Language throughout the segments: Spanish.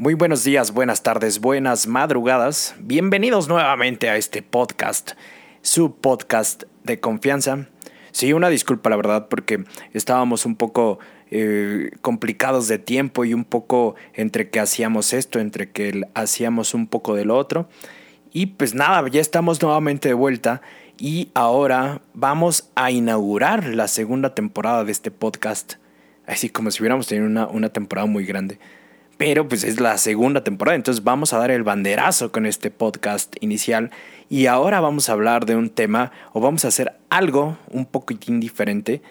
Muy buenos días, buenas tardes, buenas madrugadas. Bienvenidos nuevamente a este podcast, su podcast de confianza. Sí, una disculpa, la verdad, porque estábamos un poco eh, complicados de tiempo y un poco entre que hacíamos esto, entre que hacíamos un poco de lo otro. Y pues nada, ya estamos nuevamente de vuelta y ahora vamos a inaugurar la segunda temporada de este podcast. Así como si hubiéramos tenido una, una temporada muy grande pero pues es la segunda temporada, entonces vamos a dar el banderazo con este podcast inicial y ahora vamos a hablar de un tema o vamos a hacer algo un poquitín diferente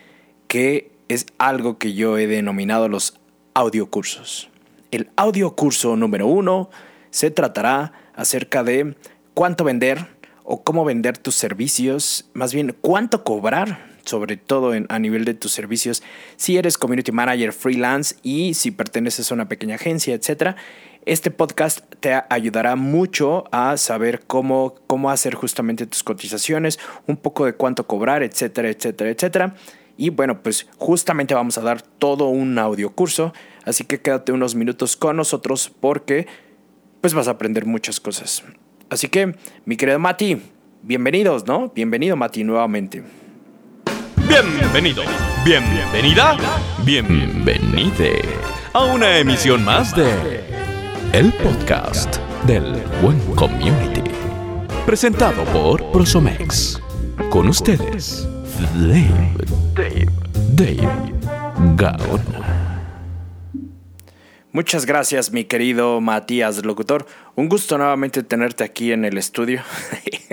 que es algo que yo he denominado los audiocursos. El audiocurso número uno se tratará acerca de cuánto vender o cómo vender tus servicios, más bien cuánto cobrar sobre todo a nivel de tus servicios, si eres community manager freelance y si perteneces a una pequeña agencia, etc. Este podcast te ayudará mucho a saber cómo, cómo hacer justamente tus cotizaciones, un poco de cuánto cobrar, etcétera, etcétera, etcétera. Y bueno, pues justamente vamos a dar todo un audio curso, así que quédate unos minutos con nosotros porque pues vas a aprender muchas cosas. Así que, mi querido Mati, bienvenidos, ¿no? Bienvenido Mati nuevamente. Bienvenido, bienvenida, bienvenide a una emisión más de El Podcast del Buen Community. Presentado por Prosomex. Con ustedes, Dave, Dave, Dave Gaona. Muchas gracias, mi querido Matías, locutor. Un gusto nuevamente tenerte aquí en el estudio.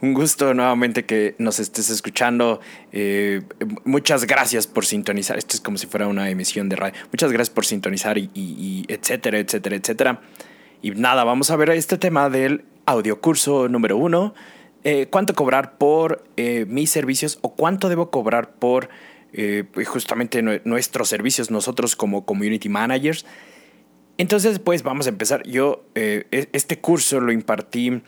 un gusto nuevamente que nos estés escuchando. Eh, muchas gracias por sintonizar. Esto es como si fuera una emisión de radio. Muchas gracias por sintonizar y, etcétera, etcétera, etcétera. Y nada, vamos a ver este tema del audiocurso número uno. Eh, ¿Cuánto cobrar por eh, mis servicios o cuánto debo cobrar por justamente nuestros servicios nosotros como community managers? Entonces, pues vamos a empezar. Yo e, este curso lo impartí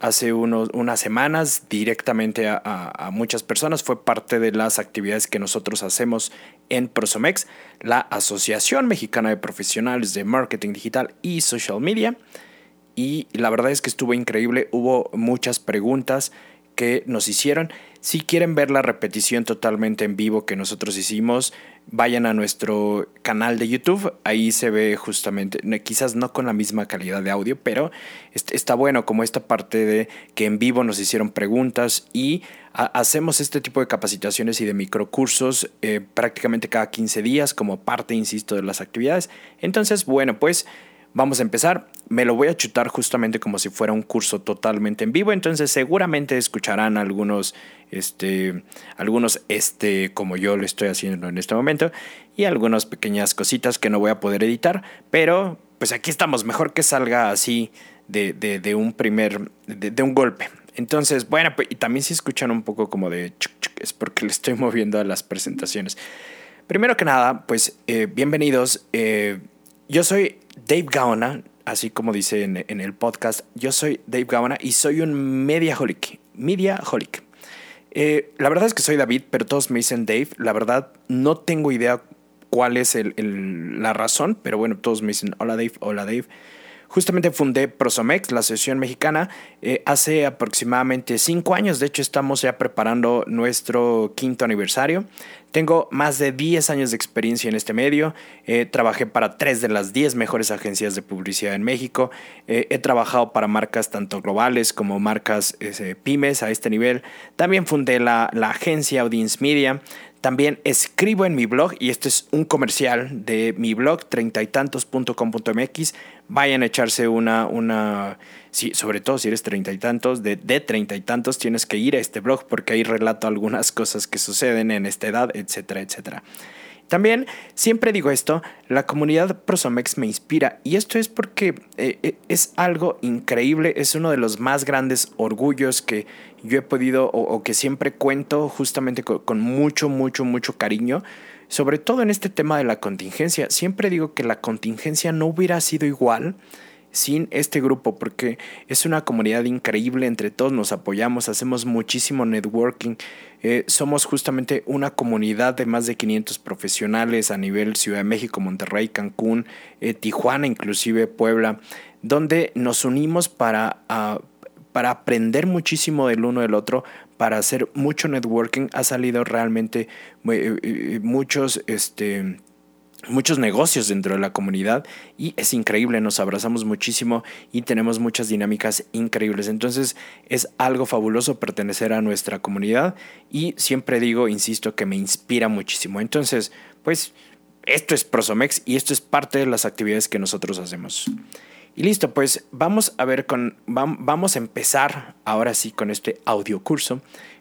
hace unos, unas semanas directamente a, muchas personas. Fue parte de las actividades que nosotros hacemos en Prosomex, la Asociación Mexicana de Profesionales de Marketing Digital y Social Media. Y la verdad es que estuvo increíble. Hubo muchas preguntas que nos hicieron. Si quieren ver la repetición totalmente en vivo que nosotros hicimos, vayan a nuestro canal de YouTube. Ahí se ve justamente, quizás no con la misma calidad de audio, pero está bueno como esta parte de que en vivo nos hicieron preguntas y hacemos este tipo de capacitaciones y de microcursos eh, prácticamente cada 15 días como parte, insisto, de las actividades. Entonces, bueno, pues Vamos a empezar. Me lo voy a chutar justamente como si fuera un curso totalmente en vivo. Entonces seguramente escucharán algunos, este, algunos, este, como yo lo estoy haciendo en este momento. Y algunas pequeñas cositas que no voy a poder editar. Pero pues aquí estamos. Mejor que salga así de, de, un primer, de, un golpe. Entonces, bueno, pues, y también si escuchan un poco como de es porque le estoy moviendo a las presentaciones. Primero que nada, pues eh, bienvenidos. Eh, yo soy Dave Gaona, así como dice en, el podcast, yo soy Dave Gaona y soy un mediaholic. Mediaholic. Eh, la verdad es que soy David, pero todos me dicen Dave. La verdad, no tengo idea cuál es la razón, pero bueno, todos me dicen hola Dave, hola Dave. Justamente fundé Prosomex, la asociación mexicana, eh, hace aproximadamente cinco años. De hecho, estamos ya preparando nuestro quinto aniversario. Tengo más de 10 años de experiencia en este medio. Eh, trabajé para tres de las 10 mejores agencias de publicidad en México. Eh, he trabajado para marcas tanto globales como marcas pymes a este nivel. También fundé la, la agencia Audience Media. También escribo en mi blog, y este es un comercial de mi blog, treintaytantos.com.mx. Vayan a echarse una, una sobre todo si eres treinta y tantos, de, de treinta y tantos, tienes que ir a este blog porque ahí relato algunas cosas que suceden en esta edad, etcétera, etcétera. También, siempre digo esto, la comunidad Prosomex me inspira y esto es porque eh, eh, es algo increíble, es uno de los más grandes orgullos que yo he podido o, que siempre cuento justamente con, mucho, mucho, mucho cariño, sobre todo en este tema de la contingencia. Siempre digo que la contingencia no hubiera sido igual sin este grupo porque es una comunidad increíble, entre todos nos apoyamos, hacemos muchísimo networking, eh, somos justamente una comunidad de más de 500 profesionales a nivel Ciudad de México, Monterrey, Cancún, eh, Tijuana, inclusive Puebla, donde nos unimos para, uh, para aprender muchísimo del uno del otro, para hacer mucho networking. Ha salido realmente eh, muchos... Este, muchos negocios dentro de la comunidad y es increíble, nos abrazamos muchísimo y tenemos muchas dinámicas increíbles. Entonces es algo fabuloso pertenecer a nuestra comunidad y siempre digo, insisto, que me inspira muchísimo. Entonces, pues esto es Prosomex y esto es parte de las actividades que nosotros hacemos. Y listo, pues vamos a ver con vamos a empezar ahora sí con este audio curso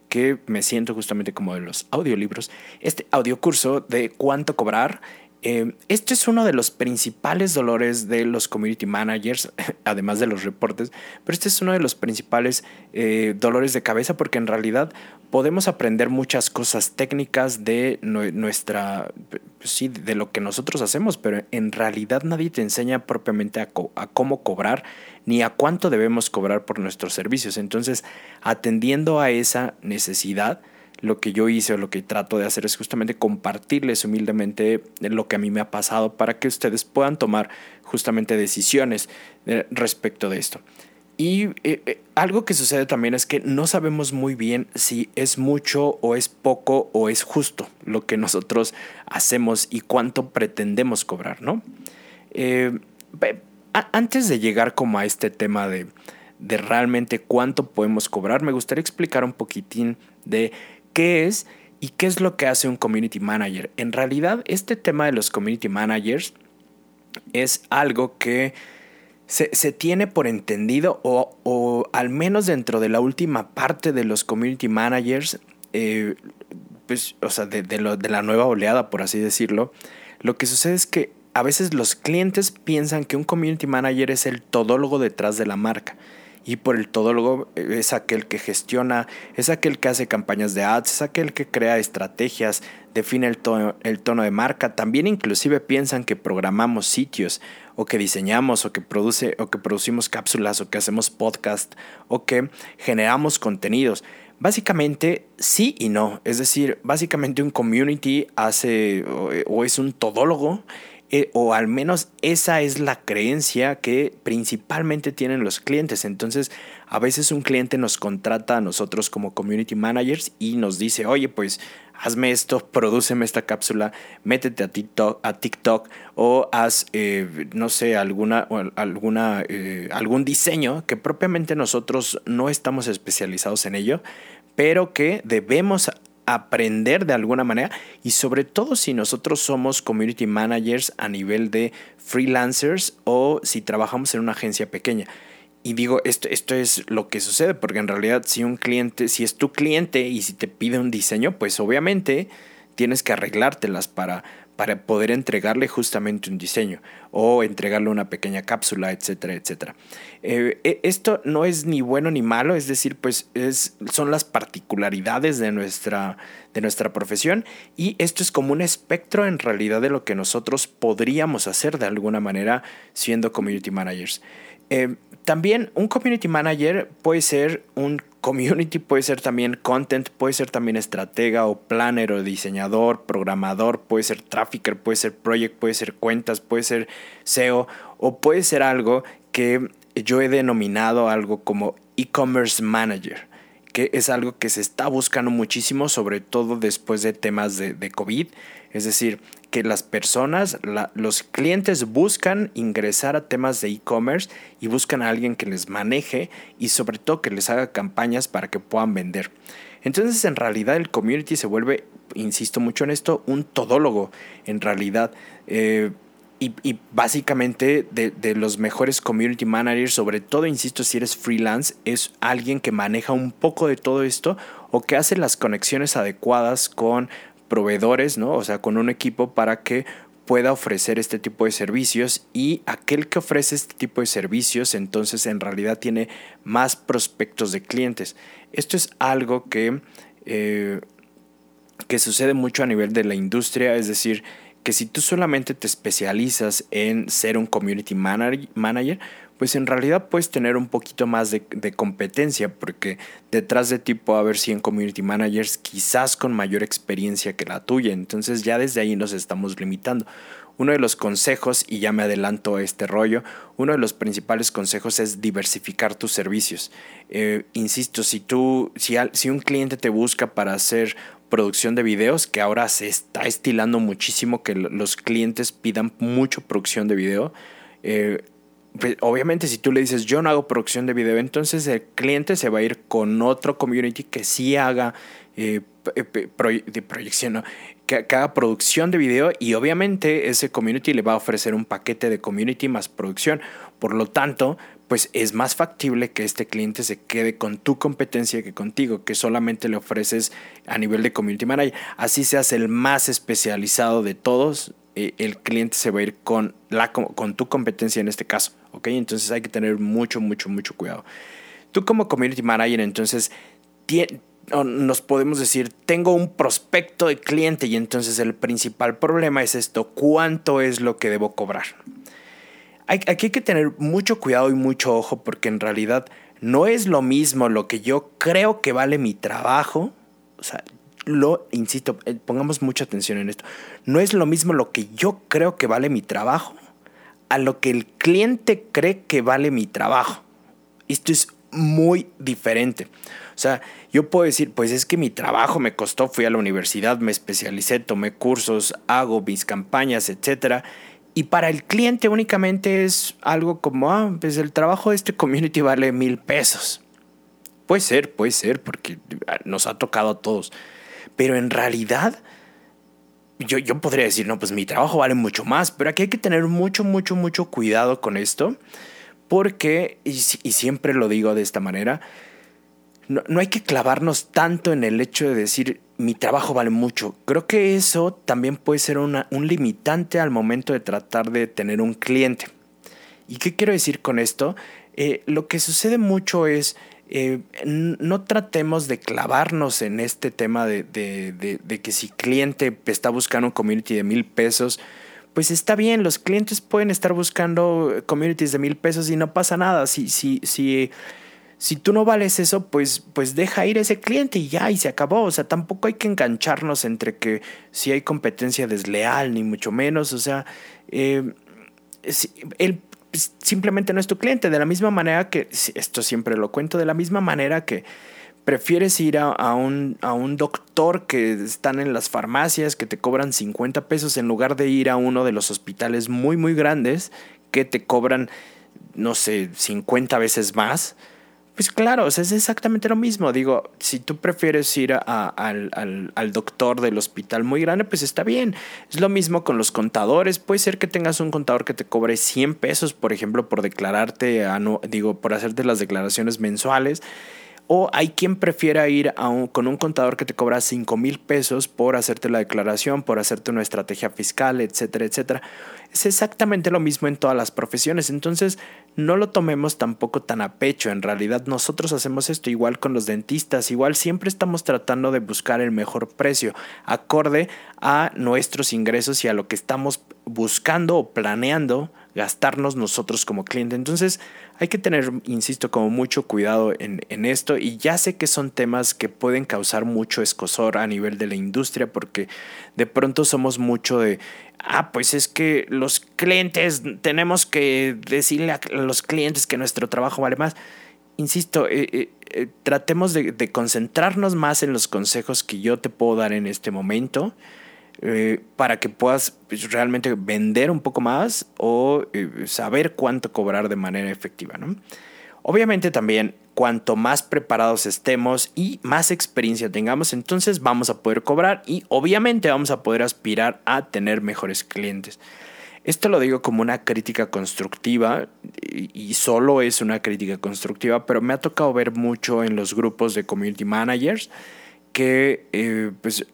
que me siento justamente como de los audiolibros. Este audio curso de cuánto cobrar eh, este es uno de los principales dolores de los community managers, además de los reportes, pero este es uno de los principales eh, dolores de cabeza porque en realidad podemos aprender muchas cosas técnicas de nuestra, pues sí, de lo que nosotros hacemos, pero en realidad nadie te enseña propiamente a cómo cobrar ni a cuánto debemos cobrar por nuestros servicios. Entonces, atendiendo a esa necesidad, lo que yo hice o lo que trato de hacer es justamente compartirles humildemente lo que a mí me ha pasado para que ustedes puedan tomar justamente decisiones eh, respecto de esto. Y eh, eh, algo que sucede también es que no sabemos muy bien si es mucho o es poco o es justo lo que nosotros hacemos y cuánto pretendemos cobrar, ¿no? antes de llegar como a este tema de, de realmente cuánto podemos cobrar, me gustaría explicar un poquitín de qué es y qué es lo que hace un community manager. En realidad, este tema de los community managers es algo que se, tiene por entendido o, al menos dentro de la última parte de los community managers, eh, pues, o sea, de, de la nueva oleada, por así decirlo, lo que sucede es que a veces los clientes piensan que un community manager es el todólogo detrás de la marca y por el todólogo eh, es aquel que gestiona, es aquel que hace campañas de ads, es aquel que crea estrategias, define el tono, el tono de marca. También inclusive piensan que programamos sitios o que diseñamos o que produce o que producimos cápsulas o que hacemos podcast o que generamos contenidos. Básicamente sí y no, es decir, básicamente un community hace o, o es un todólogo eh, o al menos esa es la creencia que principalmente tienen los clientes. Entonces, a veces un cliente nos contrata a nosotros como community managers y nos dice, oye, pues hazme esto, prodúceme esta cápsula, métete a TikTok, a TikTok o haz, eh, no sé, alguna, alguna, eh, algún diseño que propiamente nosotros no estamos especializados en ello, pero que debemos aprender de alguna manera y sobre todo si nosotros somos community managers a nivel de freelancers o si trabajamos en una agencia pequeña. Y digo, esto, esto es lo que sucede, porque en realidad si un cliente, si es tu cliente y si te pide un diseño, pues obviamente tienes que arreglártelas para, para poder entregarle justamente un diseño o entregarle una pequeña cápsula, etcétera, etcétera. Eh, e, esto no es ni bueno ni malo, es decir, pues es, son las particularidades de nuestra, de nuestra profesión y esto es como un espectro en realidad de lo que nosotros podríamos hacer de alguna manera siendo community managers. Eh, también un community manager puede ser un community, puede ser también content, puede ser también estratega o planner o diseñador, programador, puede ser trafficker, puede ser project, puede ser cuentas, puede ser SEO o puede ser algo que yo he denominado algo como e-commerce manager que es algo que se está buscando muchísimo, sobre todo después de temas de, de COVID. Es decir, que las personas, los clientes buscan ingresar a temas de e-commerce y buscan a alguien que les maneje y sobre todo que les haga campañas para que puedan vender. Entonces en realidad el community se vuelve, insisto mucho en esto, un todólogo en realidad. Eh, y, básicamente de, de, los mejores community managers, sobre todo, insisto, si eres freelance, es alguien que maneja un poco de todo esto o que hace las conexiones adecuadas con proveedores, ¿no? O sea, con un equipo para que pueda ofrecer este tipo de servicios y aquel que ofrece este tipo de servicios entonces en realidad tiene más prospectos de clientes. Esto es algo que, eh, que sucede mucho a nivel de la industria, es decir, que si tú solamente te especializas en ser un community manager, pues en realidad puedes tener un poquito más de, competencia, porque detrás de ti puede haber 100 community managers, quizás con mayor experiencia que la tuya. Entonces ya desde ahí nos estamos limitando. Uno de los consejos, y ya me adelanto a este rollo, uno de los principales consejos es diversificar tus servicios. Eh, insisto, si tú, si, un cliente te busca para hacer producción de videos, que ahora se está estilando muchísimo que los clientes pidan mucho producción de video, eh, obviamente si tú le dices yo no hago producción de video, entonces el cliente se va a ir con otro community que sí haga eh, de proyección, que, haga producción de video y obviamente ese community le va a ofrecer un paquete de community más producción. Por lo tanto, pues es más factible que este cliente se quede con tu competencia que contigo, que solamente le ofreces a nivel de community manager. Así seas el más especializado de todos, eh, el cliente se va a ir con, la, con tu competencia en este caso. ¿ok? Entonces hay que tener mucho, mucho, mucho cuidado. Tú como community manager, entonces, nos podemos decir, tengo un prospecto de cliente y entonces el principal problema es esto, ¿cuánto es lo que debo cobrar? aquí hay que tener mucho cuidado y mucho ojo porque en realidad no es lo mismo lo que yo creo que vale mi trabajo, o sea, lo, insisto, eh, pongamos mucha atención en esto, no es lo mismo lo que yo creo que vale mi trabajo a lo que el cliente cree que vale mi trabajo. Esto es muy diferente. O sea, yo puedo decir, pues es que mi trabajo me costó, fui a la universidad, me especialicé, tomé cursos, hago mis campañas, etc. Y para el cliente únicamente es algo como, ah, pues el trabajo de este community vale mil pesos. Puede ser, puede ser, porque nos ha tocado a todos. Pero en realidad, yo, yo podría decir, no, pues mi trabajo vale mucho más, pero aquí hay que tener mucho, mucho, mucho cuidado con esto, porque, y, siempre lo digo de esta manera, no, no, hay que clavarnos tanto en el hecho de decir mi trabajo vale mucho. Creo que eso también puede ser una, un limitante al momento de tratar de tener un cliente. ¿Y qué quiero decir con esto? Eh, lo que sucede mucho es eh, no tratemos de clavarnos en este tema de, que si cliente está buscando un community de mil pesos, pues está bien, los clientes pueden estar buscando communities de mil pesos y no pasa nada. Si, si, si, si tú no vales eso, pues, pues deja ir ese cliente y ya, y se acabó. O sea, tampoco hay que engancharnos entre que si hay competencia desleal, ni mucho menos. O sea, eh, el simplemente no es tu cliente. De la misma manera que, esto siempre lo cuento, de la misma manera que prefieres ir a, un, a un doctor que están en las farmacias que te cobran 50 pesos en lugar de ir a uno de los hospitales muy, muy grandes que te cobran, no sé, 50 veces más pues claro, es exactamente lo mismo. Digo, si tú prefieres ir al, al, doctor del hospital muy grande, pues está bien. Es lo mismo con los contadores. Puede ser que tengas un contador que te cobre 100 pesos, por ejemplo, por declararte, digo, por hacerte las declaraciones mensuales. O hay quien prefiera ir a con un contador que te cobra 5 mil pesos por hacerte la declaración, por hacerte una estrategia fiscal, etcétera, etcétera. Es exactamente lo mismo en todas las profesiones. Entonces, no lo tomemos tampoco tan a pecho. En realidad nosotros hacemos esto igual con los dentistas, igual siempre estamos tratando de buscar el mejor precio, acorde a nuestros ingresos y a lo que estamos buscando o planeando gastarnos nosotros como cliente. Entonces hay que tener, insisto, como mucho cuidado en, en, esto y ya sé que son temas que pueden causar mucho escosor a nivel de la industria porque de pronto somos mucho de ah, pues es que los clientes, tenemos que decirle a los clientes que nuestro trabajo vale más. Insisto, eh, eh, eh, tratemos de, concentrarnos más en los consejos que yo te puedo dar en este momento para que puedas pues, realmente vender un poco más o saber cuánto cobrar de manera efectiva. ¿no? Obviamente también cuanto más preparados estemos y más experiencia tengamos, entonces vamos a poder cobrar y obviamente vamos a poder aspirar a tener mejores clientes. Esto lo digo como una crítica constructiva y solo es una crítica constructiva, pero me ha tocado ver mucho en los grupos de community managers que eh, pues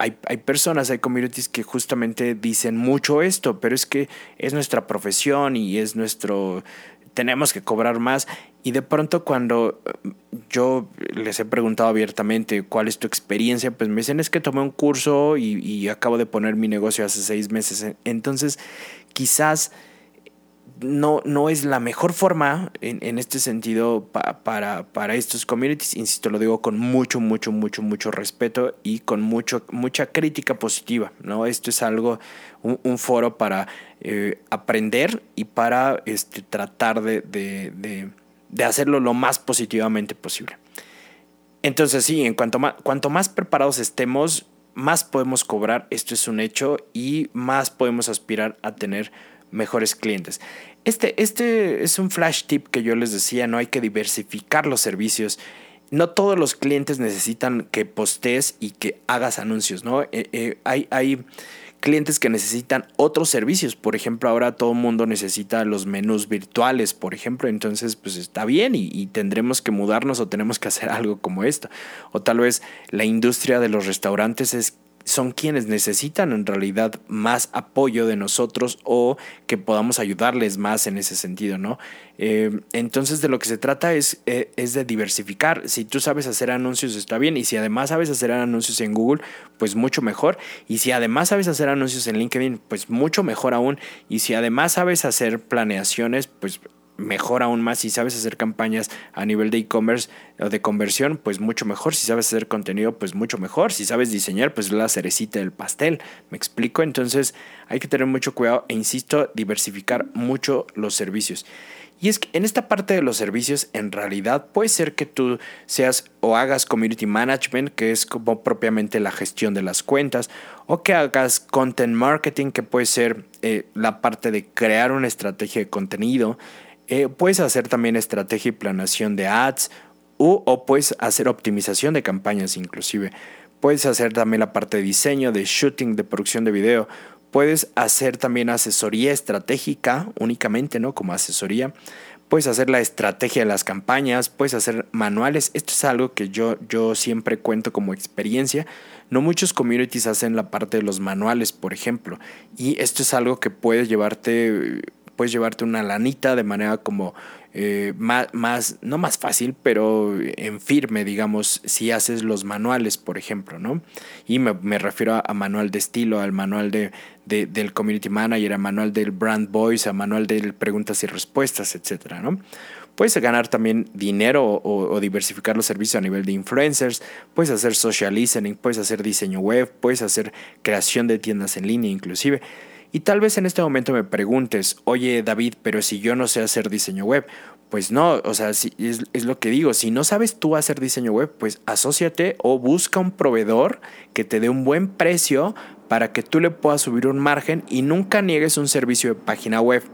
hay, hay, personas, hay communities que justamente dicen mucho esto, pero es que es nuestra profesión y es nuestro, tenemos que cobrar más. Y de pronto cuando eh, yo les he preguntado abiertamente cuál es tu experiencia, pues me dicen es que tomé un curso y, acabo de poner mi negocio hace seis meses. Entonces quizás no, no es la mejor forma en, este sentido para, para estos communities. Insisto, lo digo con mucho, mucho, mucho, mucho respeto y con mucho, mucha crítica positiva. ¿no? Esto es algo, un, foro para eh, aprender y para este, tratar de, de, de, hacerlo lo más positivamente posible. Entonces sí, en cuanto más, cuanto más preparados estemos, más podemos cobrar, esto es un hecho, y más podemos aspirar a tener mejores clientes. Este, este es un flash tip que yo les decía, no hay que diversificar los servicios. No todos los clientes necesitan que postees y que hagas anuncios, ¿no? Eh, eh, hay, hay clientes que necesitan otros servicios. Por ejemplo, ahora todo el mundo necesita los menús virtuales, por ejemplo. Entonces, pues está bien y, y, tendremos que mudarnos o tenemos que hacer algo como esto. O tal vez la industria de los restaurantes es son quienes necesitan en realidad más apoyo de nosotros o que podamos ayudarles más en ese sentido, ¿no? Eh, entonces de lo que se trata es, eh, es de diversificar. Si tú sabes hacer anuncios está bien y si además sabes hacer anuncios en Google, pues mucho mejor. Y si además sabes hacer anuncios en LinkedIn, pues mucho mejor aún. Y si además sabes hacer planeaciones, pues mejor aún más. Si sabes hacer campañas a nivel de e-commerce o de conversión, pues mucho mejor. Si sabes hacer contenido, pues mucho mejor. Si sabes diseñar, pues la cerecita del pastel. ¿Me explico? Entonces hay que tener mucho cuidado e insisto, diversificar mucho los servicios. Y es que en esta parte de los servicios, en realidad puede ser que tú seas o hagas community management, que es como propiamente la gestión de las cuentas, o que hagas content marketing, que puede ser eh, la parte de crear una estrategia de contenido, eh, puedes hacer también estrategia y planeación de ads o puedes hacer optimización de campañas inclusive. Puedes hacer también la parte de diseño, de shooting, de producción de video. Puedes hacer también asesoría estratégica únicamente, ¿no? Como asesoría. Puedes hacer la estrategia de las campañas, puedes hacer manuales. Esto es algo que yo, yo siempre cuento como experiencia. No muchos communities hacen la parte de los manuales, por ejemplo. Y esto es algo que puedes llevarte puedes llevarte una lanita de manera como eh, más, más, no más fácil, pero en firme, digamos, si haces los manuales, por ejemplo, ¿no? Y me, refiero a, manual de estilo, al manual de, del community manager, a manual del brand voice, a manual de preguntas y respuestas, etcétera, ¿no? Puedes ganar también dinero o, o, diversificar los servicios a nivel de influencers, puedes hacer social listening, puedes hacer diseño web, puedes hacer creación de tiendas en línea inclusive. Y tal vez en este momento me preguntes, oye David, pero si yo no sé hacer diseño web, pues no, o sea, si, es, lo que digo, si no sabes tú hacer diseño web, pues asóciate o busca un proveedor que te dé un buen precio para que tú le puedas subir un margen y nunca niegues un servicio de página web.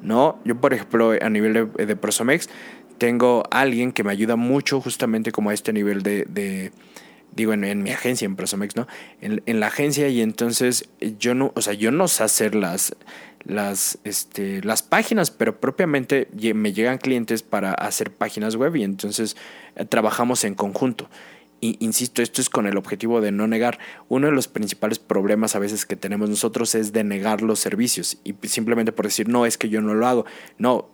No, yo por ejemplo a nivel de, de Prosomex tengo alguien que me ayuda mucho justamente como a este nivel de digo, en, mi agencia, en Prosomex, ¿no? En, la agencia y entonces yo no, o sea, yo no sé hacer las, las, este, las páginas, pero propiamente me llegan clientes para hacer páginas web y entonces eh, trabajamos en conjunto insisto, esto es con el objetivo de no negar. Uno de los principales problemas a veces que tenemos nosotros es de negar los servicios y simplemente por decir, no, es que yo no lo hago. No,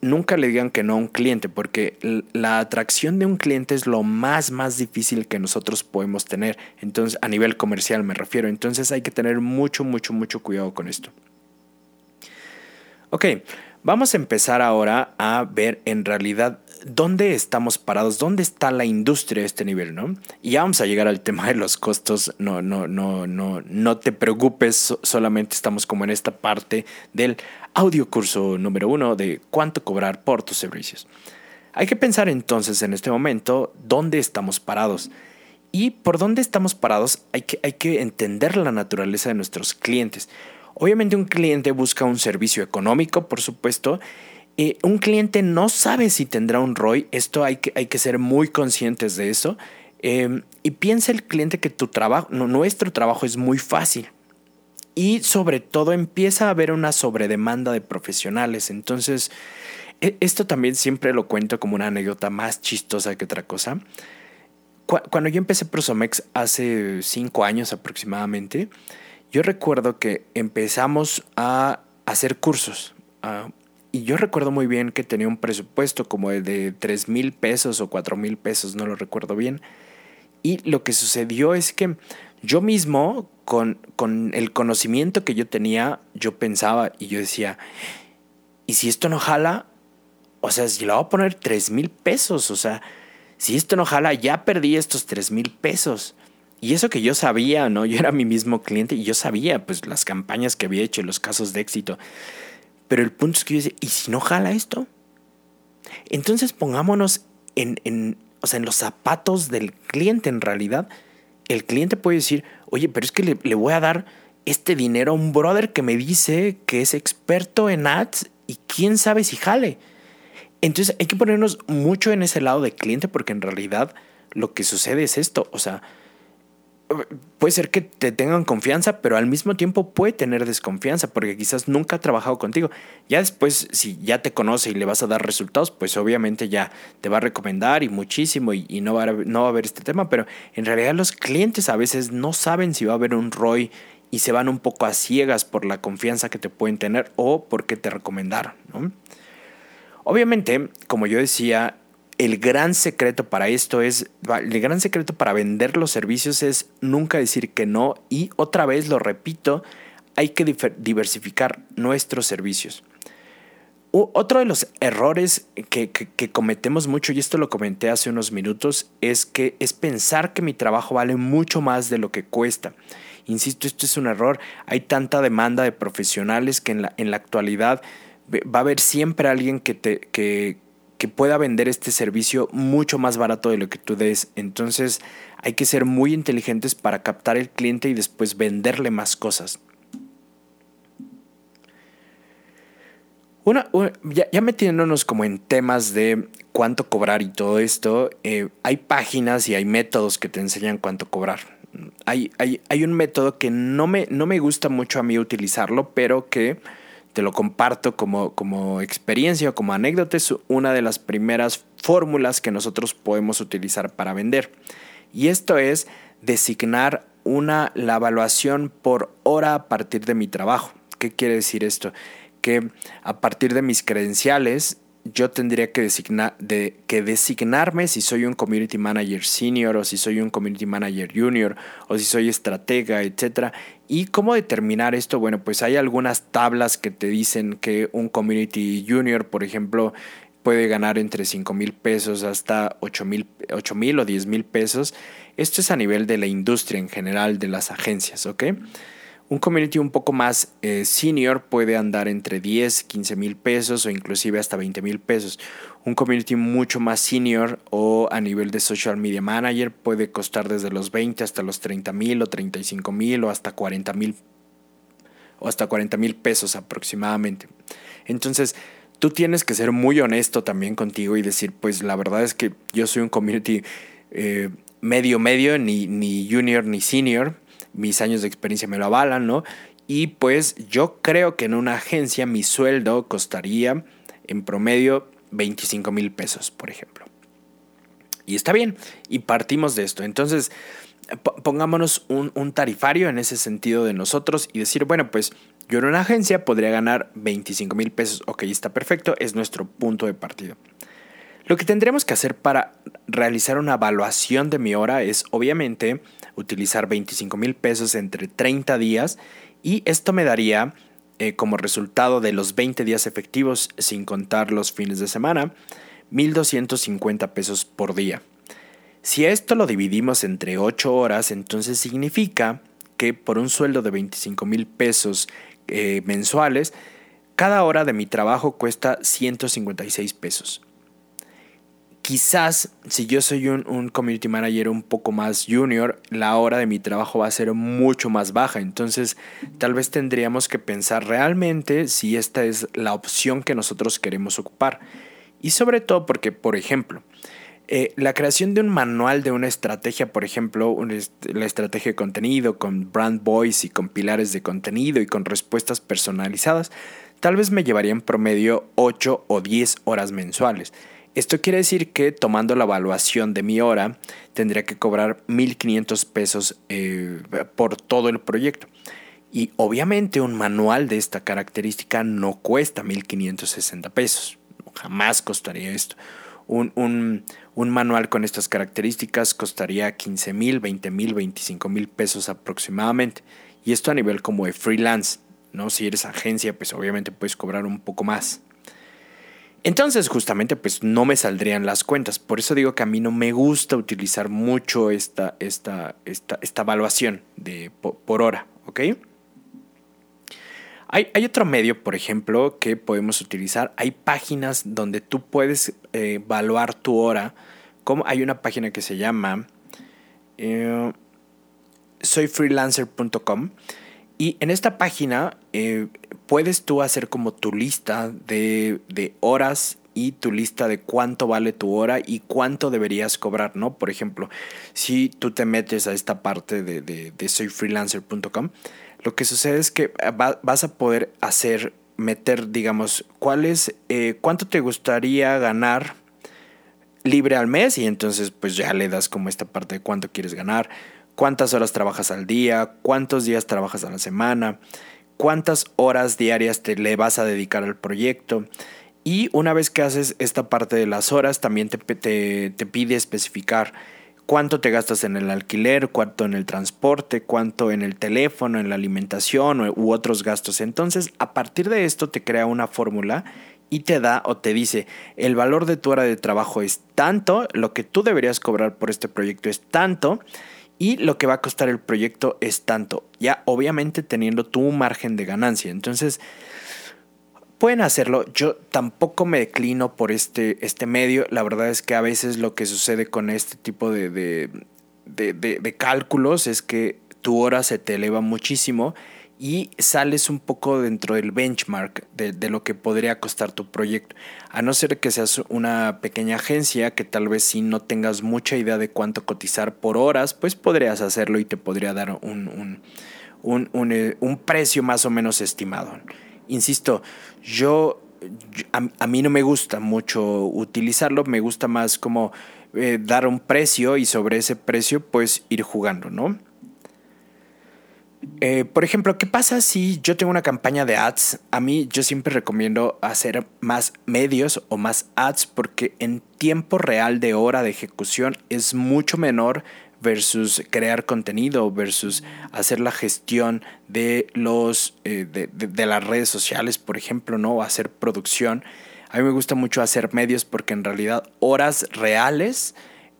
nunca le digan que no a un cliente porque la atracción de un cliente es lo más, más difícil que nosotros podemos tener. Entonces, a nivel comercial me refiero. Entonces hay que tener mucho, mucho, mucho cuidado con esto. Ok, vamos a empezar ahora a ver en realidad dónde estamos parados, dónde está la industria a este nivel, ¿no? Y ya vamos a llegar al tema de los costos. No, no, no, no, no te preocupes, solamente estamos como en esta parte del audio curso número uno de cuánto cobrar por tus servicios. Hay que pensar entonces en este momento dónde estamos parados. Y por dónde estamos parados hay que, hay que entender la naturaleza de nuestros clientes. Obviamente un cliente busca un servicio económico, por supuesto, eh, un cliente no sabe si tendrá un ROI, esto hay que, hay que ser muy conscientes de eso. Em, y piensa el cliente que tu trabajo, nuestro trabajo es muy fácil. Y sobre todo empieza a haber una sobredemanda de profesionales. Entonces, e, esto también siempre lo cuento como una anécdota más chistosa que otra cosa. Cuando yo empecé Prosomex hace cinco años aproximadamente, yo recuerdo que empezamos a hacer cursos. Y yo recuerdo muy bien que tenía un presupuesto como de, de 3 mil pesos o 4 mil pesos, no lo recuerdo bien. Y lo que sucedió es que yo mismo, con, con el conocimiento que yo tenía, yo pensaba y yo decía, ¿y si esto no jala? O sea, si le voy a poner 3 mil pesos, o sea, si esto no jala, ya perdí estos 3 mil pesos. Y eso que yo sabía, ¿no? Yo era mi mismo cliente y yo sabía, pues, las campañas que había hecho, los casos de éxito. Pero el punto es que yo decía, ¿y si no jala esto? Entonces pongámonos en, en, o sea, en los zapatos del cliente en realidad. El cliente puede decir, oye, pero es que le, le voy a dar este dinero a un brother que me dice que es experto en ads y quién sabe si jale. Entonces hay que ponernos mucho en ese lado de cliente porque en realidad lo que sucede es esto, o sea, puede ser que te tengan confianza, pero al mismo tiempo puede tener desconfianza porque quizás nunca ha trabajado contigo. Ya después, si ya te conoce y le vas a dar resultados, pues obviamente ya te va a recomendar y muchísimo y, no, va a, no va a haber este tema, pero en realidad los clientes a veces no saben si va a haber un ROI y se van un poco a ciegas por la confianza que te pueden tener o porque te recomendaron. Obviamente, como yo decía, el gran secreto para esto es, el gran secreto para vender los servicios es nunca decir que no y otra vez lo repito, hay que diversificar nuestros servicios. otro de los errores que, cometemos mucho, y esto lo comenté hace unos minutos, es que es pensar que mi trabajo vale mucho más de lo que cuesta. Insisto, esto es un error. Hay tanta demanda de profesionales que en la, en la actualidad va a haber siempre alguien que, te, que, que pueda vender este servicio mucho más barato de lo que tú des. Entonces hay que ser muy inteligentes para captar el cliente y después venderle más cosas. Una, ya, metiéndonos como en temas de cuánto cobrar y todo esto, eh, hay páginas y hay métodos que te enseñan cuánto cobrar. Hay, hay, hay un método que no me, no me gusta mucho a mí utilizarlo, pero que te lo comparto como, como experiencia o como anécdota, es una de las primeras fórmulas que nosotros podemos utilizar para vender. Y esto es designar una, la evaluación por hora a partir de mi trabajo. ¿Qué quiere decir esto? Que a partir de mis credenciales yo tendría que, de, que designarme si soy un community manager senior o si soy un community manager junior o si soy estratega, etc. ¿Y cómo determinar esto? Bueno, pues hay algunas tablas que te dicen que un community junior, por ejemplo, puede ganar entre 5 mil pesos hasta 8 mil o 10 mil pesos. Esto es a nivel de la industria en general, de las agencias, ¿ok? Un community un poco más eh, senior puede andar entre 10, 15 mil pesos o inclusive hasta 20 mil pesos. Un community mucho más senior o a nivel de social media manager puede costar desde los 20 hasta los 30 mil o 35 mil o hasta 40 mil o hasta 40 mil pesos aproximadamente. Entonces, tú tienes que ser muy honesto también contigo y decir, pues la verdad es que yo soy un community eh, medio medio, ni, ni junior ni senior mis años de experiencia me lo avalan, ¿no? Y pues yo creo que en una agencia mi sueldo costaría en promedio 25 mil pesos, por ejemplo. Y está bien, y partimos de esto. Entonces, pongámonos un, un, tarifario en ese sentido de nosotros y decir, bueno, pues yo en una agencia podría ganar 25 mil pesos. Ok, está perfecto, es nuestro punto de partida. Lo que tendremos que hacer para realizar una evaluación de mi hora es, obviamente, utilizar 25 mil pesos entre 30 días y esto me daría eh, como resultado de los 20 días efectivos sin contar los fines de semana 1.250 pesos por día. Si esto lo dividimos entre 8 horas, entonces significa que por un sueldo de 25 mil pesos eh, mensuales, cada hora de mi trabajo cuesta 156 pesos. Quizás si yo soy un, community manager un poco más junior, la hora de mi trabajo va a ser mucho más baja. Entonces, tal vez tendríamos que pensar realmente si esta es la opción que nosotros queremos ocupar. Y sobre todo porque, por ejemplo, eh, la creación de un manual de una estrategia, por ejemplo, la estrategia de contenido con brand voice y con pilares de contenido y con respuestas personalizadas, tal vez me llevaría en promedio 8 o 10 horas mensuales. Esto quiere decir que tomando la evaluación de mi hora, tendría que cobrar 1.500 pesos eh, por todo el proyecto. Y obviamente un manual de esta característica no cuesta 1.560 pesos. Jamás costaría esto. Un, un, manual con estas características costaría 15 mil, 20 mil, 25 mil pesos aproximadamente. Y esto a nivel como de freelance. ¿no? Si eres agencia, pues obviamente puedes cobrar un poco más. Entonces, justamente, pues no me saldrían las cuentas. Por eso digo que a mí no me gusta utilizar mucho esta, esta, esta, esta evaluación de, por, hora, ¿ok? Hay, otro medio, por ejemplo, que podemos utilizar. Hay páginas donde tú puedes eh, evaluar tu hora. Como hay una página que se llama eh, soyfreelancer.com y en esta página eh, puedes tú hacer como tu lista de, horas y tu lista de cuánto vale tu hora y cuánto deberías cobrar, ¿no? Por ejemplo, si tú te metes a esta parte de, de, soyfreelancer.com, lo que sucede es que vas a poder hacer, meter, digamos, cuál es, eh, cuánto te gustaría ganar libre al mes y entonces pues ya le das como esta parte de cuánto quieres ganar cuántas horas trabajas al día, cuántos días trabajas a la semana, cuántas horas diarias te le vas a dedicar al proyecto. Y una vez que haces esta parte de las horas, también te, te, pide especificar cuánto te gastas en el alquiler, cuánto en el transporte, cuánto en el teléfono, en la alimentación u otros gastos. Entonces, a partir de esto te crea una fórmula y te da o te dice el valor de tu hora de trabajo es tanto, lo que tú deberías cobrar por este proyecto es tanto y lo que va a costar el proyecto es tanto, ya obviamente teniendo tu margen de ganancia. Entonces, pueden hacerlo. Yo tampoco me declino por este, este medio. La verdad es que a veces lo que sucede con este tipo de, de, de cálculos es que tu hora se te eleva muchísimo y sales un poco dentro del benchmark de, lo que podría costar tu proyecto. A no ser que seas una pequeña agencia que tal vez si no tengas mucha idea de cuánto cotizar por horas, pues podrías hacerlo y te podría dar un, un, eh, precio más o menos estimado. Insisto, yo, a, mí no me gusta mucho utilizarlo, me gusta más como eh, dar un precio y sobre ese precio pues ir jugando, ¿no? Eh, por ejemplo, ¿qué pasa si yo tengo una campaña de ads? A mí yo siempre recomiendo hacer más medios o más ads porque en tiempo real de hora de ejecución es mucho menor versus crear contenido versus hacer la gestión de los eh, de, las redes sociales, por ejemplo, ¿no? hacer producción. A mí me gusta mucho hacer medios porque en realidad horas reales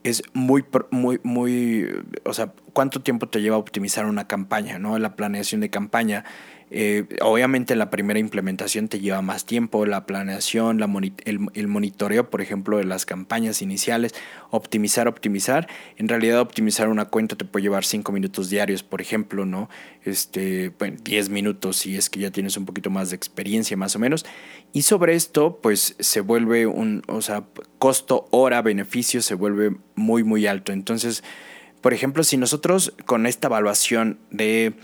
es muy, muy, muy, o sea, cuánto tiempo te lleva optimizar una campaña, ¿no? La planeación de campaña. Eh, obviamente la primera implementación te lleva más tiempo, la planeación, la el, monitoreo, por ejemplo, de las campañas iniciales, optimizar, optimizar. En realidad optimizar una cuenta te puede llevar 5 minutos diarios, por ejemplo, ¿no? Este, bueno, 10 minutos si es que ya tienes un poquito más de experiencia más o menos. Y sobre esto, pues se vuelve un, o sea, costo, hora, beneficio, se vuelve muy, muy alto. Entonces, por ejemplo, si nosotros con esta evaluación de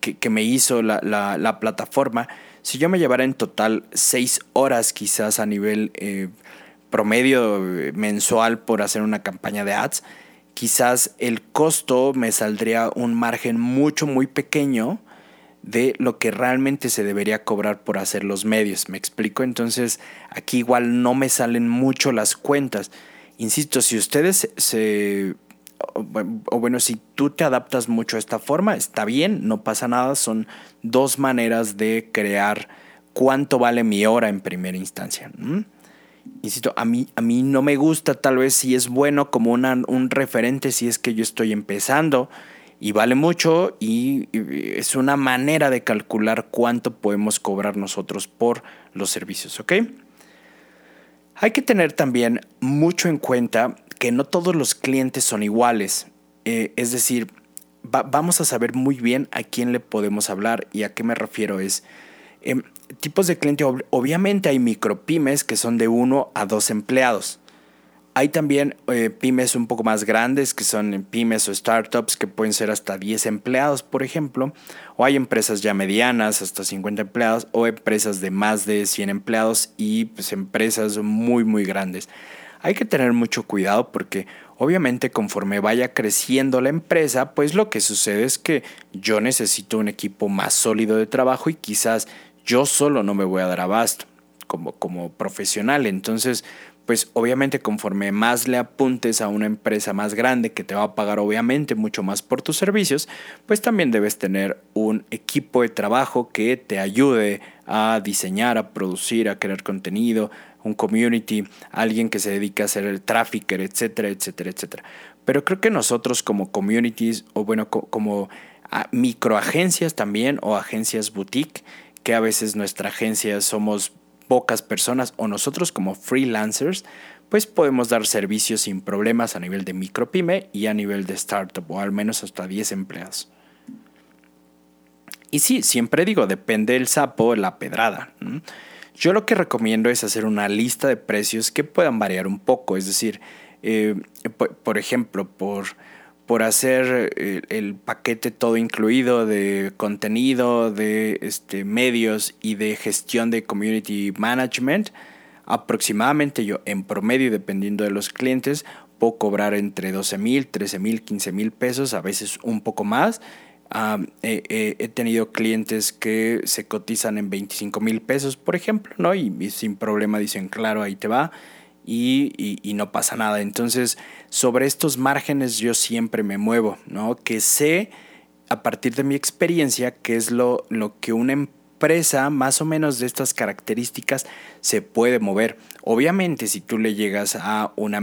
que, me hizo la, plataforma, si yo me llevara en total seis horas quizás a nivel eh, promedio eh, mensual por hacer una campaña de ads, quizás el costo me saldría un margen mucho, muy pequeño de lo que realmente se debería cobrar por hacer los medios. ¿Me explico? Entonces aquí igual no me salen mucho las cuentas. Insisto, si ustedes se o, bueno, si tú te adaptas mucho a esta forma, está bien, no pasa nada, son dos maneras de crear cuánto vale mi hora en primera instancia. Insisto, a mí, a mí no me gusta, tal vez si es bueno como un referente si es que yo estoy empezando y vale mucho y, es una manera de calcular cuánto podemos cobrar nosotros por los servicios, ¿ok? Hay que tener también mucho en cuenta que no todos los clientes son iguales. Eh, es decir, vamos a saber muy bien a quién le podemos hablar y a qué me refiero es... Em, tipos de cliente, obviamente hay micropymes que son de uno a dos empleados. Hay también eh, pymes un poco más grandes que son pymes o startups que pueden ser hasta 10 empleados, por ejemplo. O hay empresas ya medianas, hasta 50 empleados, o empresas de más de 100 empleados y pues, empresas muy, muy grandes hay que tener mucho cuidado porque Obviamente conforme vaya creciendo la empresa, pues lo que sucede es que yo necesito un equipo más sólido de trabajo y quizás yo solo no me voy a dar abasto como, como profesional. Entonces, pues obviamente conforme más le apuntes a una empresa más grande que te va a pagar obviamente mucho más por tus servicios, pues también debes tener un equipo de trabajo que te ayude a diseñar, a producir, a crear contenido, un community, alguien que se dedica a ser el trafficker, etcétera, etcétera, etcétera. Pero creo que nosotros como communities o bueno, como ah, microagencias también o agencias boutique, que a veces nuestra agencia somos pocas personas o nosotros como freelancers, pues podemos dar servicios sin problemas a nivel de micropyme y a nivel de startup o al menos hasta 10 empleados. Y sí, siempre digo, depende el sapo, la pedrada. Yo lo que recomiendo es hacer una lista de precios que puedan variar un poco, es decir, eh, por, ejemplo, por, por hacer eh, el, paquete todo incluido de contenido, de este, medios y de gestión de community management, aproximadamente yo en promedio, dependiendo de los clientes, puedo cobrar entre 12 mil, 13 mil, 15 mil pesos, a veces un poco más he tenido clientes que se cotizan en 25 mil pesos, por ejemplo, ¿no? Y, sin problema dicen, claro, ahí te va. Y, no pasa nada. Entonces, sobre estos márgenes yo siempre me muevo, ¿no? Que sé a partir de mi experiencia qué es lo, lo que una empresa más o menos de estas características se puede mover. Obviamente, si tú le llegas a una,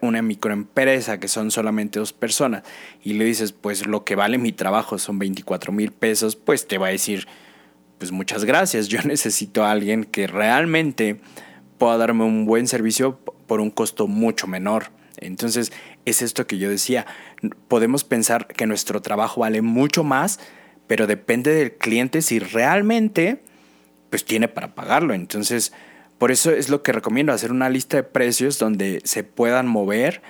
una microempresa que son solamente dos personas y le dices, pues lo que vale mi trabajo son 24 mil pesos, pues te va a decir, pues muchas gracias, yo necesito a alguien que realmente pueda darme un buen servicio por un costo mucho menor. Entonces, es esto que yo decía, podemos pensar que nuestro trabajo vale mucho más pero depende del cliente si realmente pues tiene para pagarlo. Entonces, por eso es lo que recomiendo, hacer una lista de precios donde se puedan mover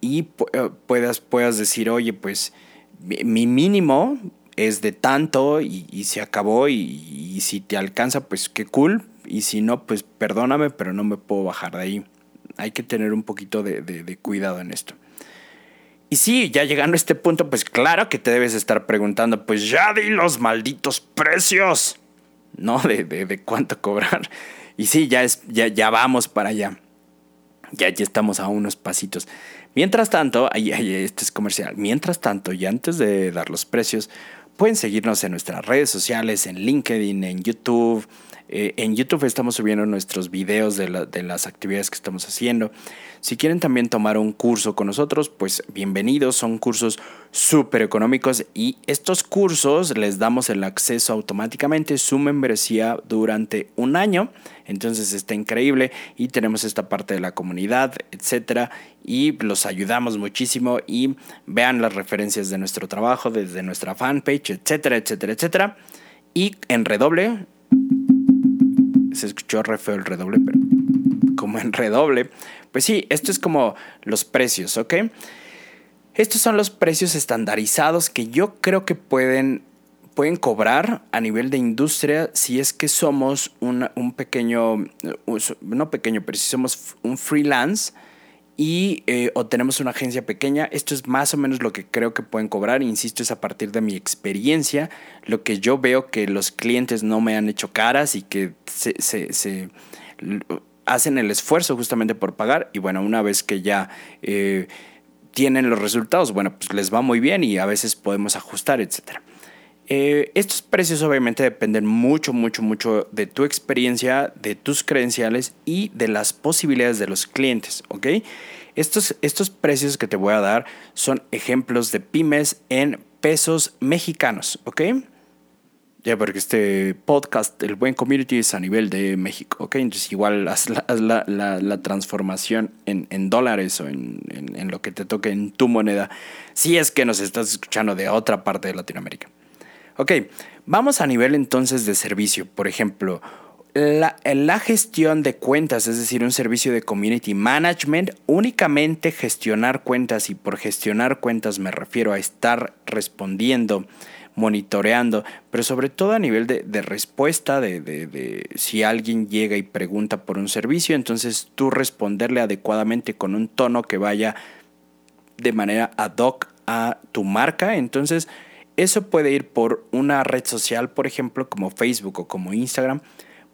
y eh, puedas, puedas decir, oye, pues mi mínimo es de tanto y, se acabó y, si te alcanza, pues qué cool. Y si no, pues perdóname, pero no me puedo bajar de ahí. Hay que tener un poquito de cuidado en esto. Y sí, ya llegando a este punto, pues claro que te debes estar preguntando, pues ya di los malditos precios, ¿no? De, de, cuánto cobrar. Y sí, ya, es, ya, ya vamos para allá. Ya, ya estamos a unos pasitos. Mientras tanto, ahí, ahí, este es comercial. Mientras tanto, y antes de dar los precios, pueden seguirnos en nuestras redes sociales, en LinkedIn, en YouTube, eh, en YouTube estamos subiendo nuestros videos de, las actividades que estamos haciendo. Si quieren también tomar un curso con nosotros, pues bienvenidos. Son cursos súper económicos y estos cursos les damos el acceso automáticamente, su membresía durante un año. Entonces está increíble y tenemos esta parte de la comunidad, etcétera. Y los ayudamos muchísimo y vean las referencias de nuestro trabajo desde nuestra fanpage, etcétera, etcétera, etcétera. Y en redoble se escuchó re feo el redoble, pero como en redoble. Pues sí, esto es como los precios, ¿ok? Estos son los precios estandarizados que yo creo que pueden, pueden cobrar a nivel de industria si es que somos un pequeño, no pequeño, pero si somos un freelance y eh, o tenemos una agencia pequeña. Esto es más o menos lo que creo que pueden cobrar. Insisto, es a partir de mi experiencia, lo que yo veo que los clientes no me han hecho caras y que se, hacen el esfuerzo justamente por pagar. Y bueno, una vez que ya eh, tienen los resultados, bueno, pues les va muy bien y a veces podemos ajustar, etcétera. Eh, estos precios obviamente dependen mucho, mucho, mucho de tu experiencia, de tus credenciales y de las posibilidades de los clientes, ¿ok? Estos, estos precios que te voy a dar son ejemplos de pymes en pesos mexicanos, ¿ok? Ya, porque este podcast, el buen community, es a nivel de México, ¿ok? Entonces igual haz la, transformación en, dólares o en, en lo que te toque en tu moneda, si es que nos estás escuchando de otra parte de Latinoamérica. Ok, vamos a nivel entonces de servicio. Por ejemplo, la, la, gestión de cuentas, es decir, un servicio de community management, únicamente gestionar cuentas y por gestionar cuentas me refiero a estar respondiendo, monitoreando, pero sobre todo a nivel de, respuesta, de, de, si alguien llega y pregunta por un servicio, entonces tú responderle adecuadamente con un tono que vaya de manera ad hoc a tu marca. Entonces, eso puede ir por una red social, por ejemplo, como Facebook o como Instagram.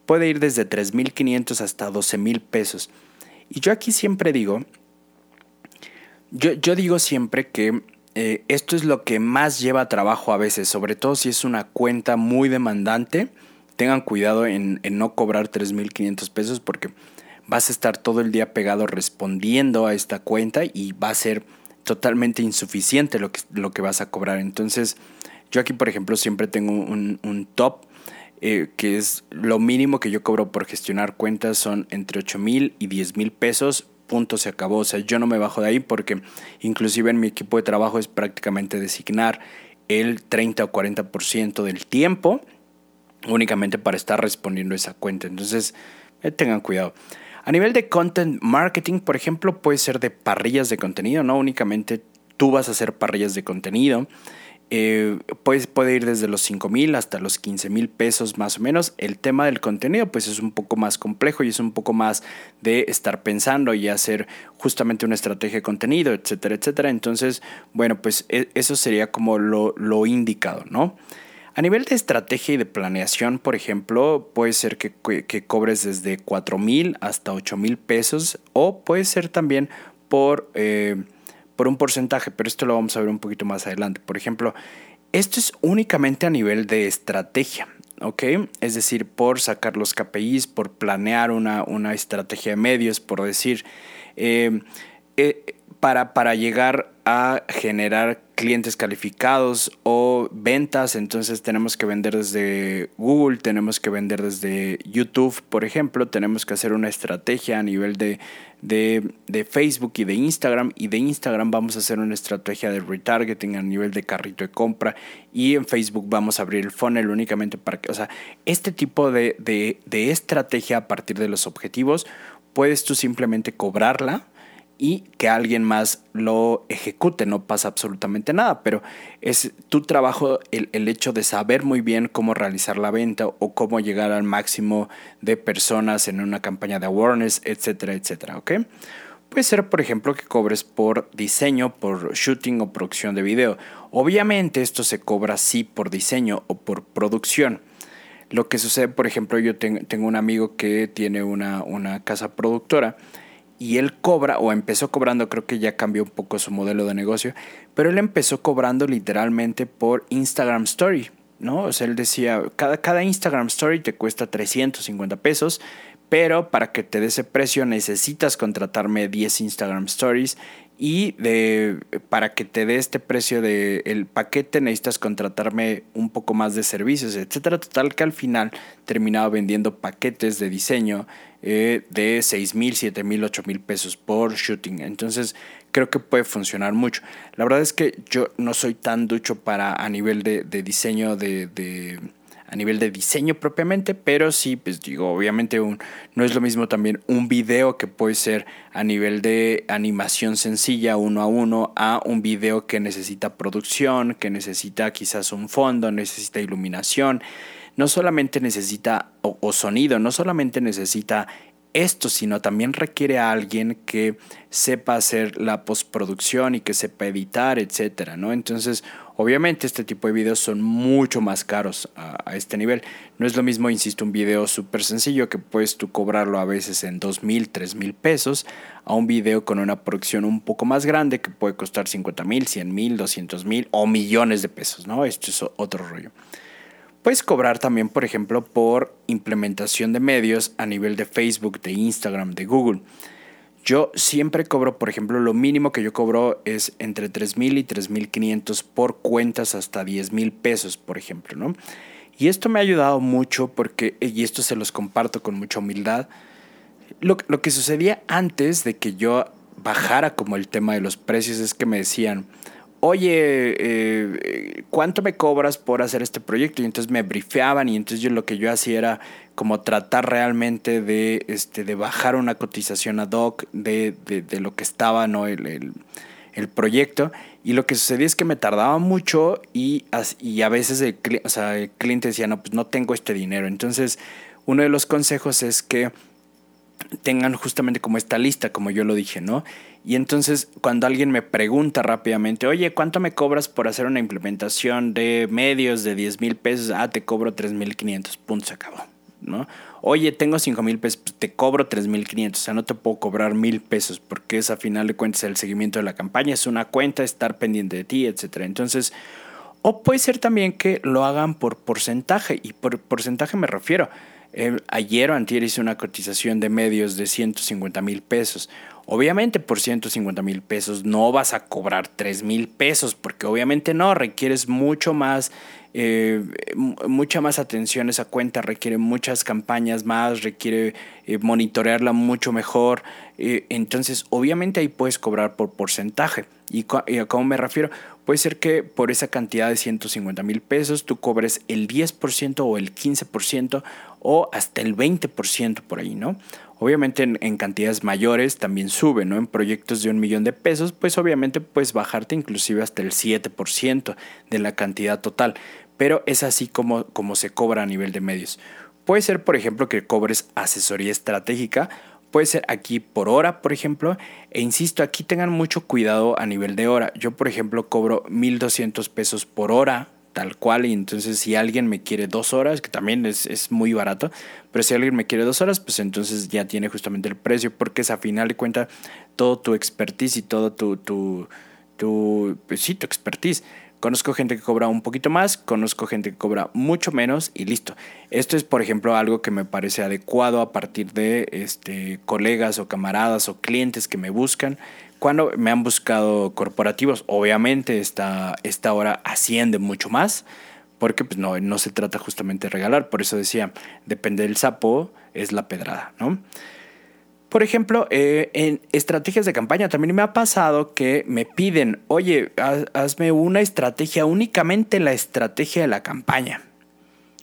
Puede ir desde 3.500 hasta 12.000 pesos. Y yo aquí siempre digo, yo, yo digo siempre que eh, esto es lo que más lleva trabajo a veces, sobre todo si es una cuenta muy demandante. Tengan cuidado en, en no cobrar 3.500 pesos porque vas a estar todo el día pegado respondiendo a esta cuenta y va a ser totalmente insuficiente lo que, lo que vas a cobrar. Entonces, yo aquí, por ejemplo, siempre tengo un, top eh, que es lo mínimo que yo cobro por gestionar cuentas son entre 8 mil y 10 mil pesos. Punto, se acabó. O sea, yo no me bajo de ahí porque inclusive en mi equipo de trabajo es prácticamente designar el 30 o 40% del tiempo únicamente para estar respondiendo esa cuenta. Entonces, eh, tengan cuidado. A nivel de content marketing, por ejemplo, puede ser de parrillas de contenido, no únicamente tú vas a hacer parrillas de contenido. Eh, puede ir desde los 5 mil hasta los 15 mil pesos más o menos. El tema del contenido pues es un poco más complejo y es un poco más de estar pensando y hacer justamente una estrategia de contenido, etcétera, etcétera. Entonces, bueno, pues e, eso sería como lo indicado, ¿no? A nivel de estrategia y de planeación, por ejemplo, puede ser que, cobres desde 4 mil hasta 8 mil pesos o puede ser también por, eh, por un porcentaje, pero esto lo vamos a ver un poquito más adelante. Por ejemplo, esto es únicamente a nivel de estrategia. ¿ok? Es decir, por sacar los KPIs, por planear una, una estrategia de medios, por decir, eh, eh, para, para llegar a generar clientes calificados o ventas, entonces tenemos que vender desde Google, tenemos que vender desde YouTube, por ejemplo, tenemos que hacer una estrategia a nivel de, de, Facebook y de Instagram, y de Instagram vamos a hacer una estrategia de retargeting a nivel de carrito de compra, y en Facebook vamos a abrir el funnel únicamente para que, o sea, este tipo de, de estrategia a partir de los objetivos, puedes tú simplemente cobrarla y que alguien más lo ejecute, no pasa absolutamente nada, pero es tu trabajo el, el, hecho de saber muy bien cómo realizar la venta o cómo llegar al máximo de personas en una campaña de awareness, etcétera, etcétera, ¿ok? Puede ser, por ejemplo, que cobres por diseño, por shooting o producción de video. Obviamente esto se cobra sí por diseño o por producción. Lo que sucede, por ejemplo, yo tengo un amigo que tiene una, una casa productora y él cobra, o empezó cobrando, creo que ya cambió un poco su modelo de negocio, pero él empezó cobrando literalmente por Instagram Story, ¿no? O sea, él decía, cada, cada Instagram Story te cuesta 350 pesos, pero para que te dé ese precio necesitas contratarme 10 Instagram Stories y de, para que te dé este precio del el paquete necesitas contratarme un poco más de servicios, etcétera. Total que al final terminaba vendiendo paquetes de diseño eh, de 6 mil, 7 mil, 8 mil pesos por shooting. Entonces creo que puede funcionar mucho. La verdad es que yo no soy tan ducho para a nivel de, diseño de a nivel de diseño propiamente, pero sí, pues digo, obviamente un, no es lo mismo también un video que puede ser a nivel de animación sencilla uno a uno a un video que necesita producción, que necesita quizás un fondo, necesita iluminación, no solamente necesita o, sonido, no solamente necesita esto, sino también requiere a alguien que sepa hacer la postproducción y que sepa editar, etcétera, ¿no? Entonces, Obviamente este tipo de videos son mucho más caros a, este nivel. No es lo mismo, insisto, un video súper sencillo que puedes tú cobrarlo a veces en dos mil, tres mil pesos a un video con una producción un poco más grande que puede costar 50 mil, 100 mil, 200 mil o millones de pesos, ¿no? Esto es otro rollo. Puedes cobrar también, por ejemplo, por implementación de medios a nivel de Facebook, de Instagram, de Google. Yo siempre cobro, por ejemplo, lo mínimo que yo cobro es entre 3.000 y 3.500 por cuentas hasta 10.000 pesos, por ejemplo, ¿no? Y esto me ha ayudado mucho porque, y esto se los comparto con mucha humildad, lo que sucedía antes de que yo bajara como el tema de los precios es que me decían, oye, eh, ¿cuánto me cobras por hacer este proyecto? Y entonces me brifeaban y entonces yo lo que yo hacía era como tratar realmente de, este, de bajar una cotización ad hoc de, de, lo que estaba ¿no? el, el, proyecto. Y lo que sucedía es que me tardaba mucho y, y a veces el, cliente decía, no, pues no tengo este dinero. Entonces, uno de los consejos es que tengan justamente como esta lista, como yo lo dije, ¿no? Y entonces cuando alguien me pregunta rápidamente, oye, ¿cuánto me cobras por hacer una implementación de medios de 10 mil pesos? Ah, te cobro 3 mil 500, punto, se acabó. ¿no? Oye, tengo 5 mil pesos, pues, te cobro 3 mil 500, o sea, no te puedo cobrar mil pesos porque es a final de cuentas el seguimiento de la campaña, es una cuenta, estar pendiente de ti, etc. Entonces, o puede ser también que lo hagan por porcentaje, y por porcentaje me refiero. Eh, ayer o antier hice una cotización de medios de 150 mil pesos. Obviamente por 150 mil pesos no vas a cobrar 3 mil pesos, porque obviamente no, requieres mucho más, eh, mucha más atención esa cuenta, requiere muchas campañas más, requiere eh, monitorearla mucho mejor. entonces, obviamente ahí puedes cobrar por porcentaje. ¿Y, ¿Y a cómo me refiero? Puede ser que por esa cantidad de 150 mil pesos tú cobres el 10% o el 15% o hasta el 20% por ahí, ¿no? Obviamente en, cantidades mayores también sube, ¿no? En proyectos de un millón de pesos, pues obviamente puedes bajarte inclusive hasta el 7% de la cantidad total, pero es así como, como se cobra a nivel de medios. Puede ser, por ejemplo, que cobres asesoría estratégica puede ser aquí por hora, por ejemplo. E insisto, aquí tengan mucho cuidado a nivel de hora. Yo, por ejemplo, cobro 1.200 pesos por hora, tal cual. Y entonces si alguien me quiere dos horas, que también es, es, muy barato, pero si alguien me quiere dos horas, pues entonces ya tiene justamente el precio, porque es a final de cuentas todo tu expertise y todo tu, tu, tu, pues sí, tu expertise. Conozco gente que cobra un poquito más, conozco gente que cobra mucho menos y listo. Esto es, por ejemplo, algo que me parece adecuado a partir de este, colegas o camaradas o clientes que me buscan. Cuando me han buscado corporativos, obviamente esta, esta hora asciende mucho más, porque pues, no, no se trata justamente de regalar. Por eso decía, depende del sapo, es la pedrada, ¿no? Por ejemplo, eh, en estrategias de campaña también me ha pasado que me piden, oye, hazme una estrategia, únicamente la estrategia de la campaña.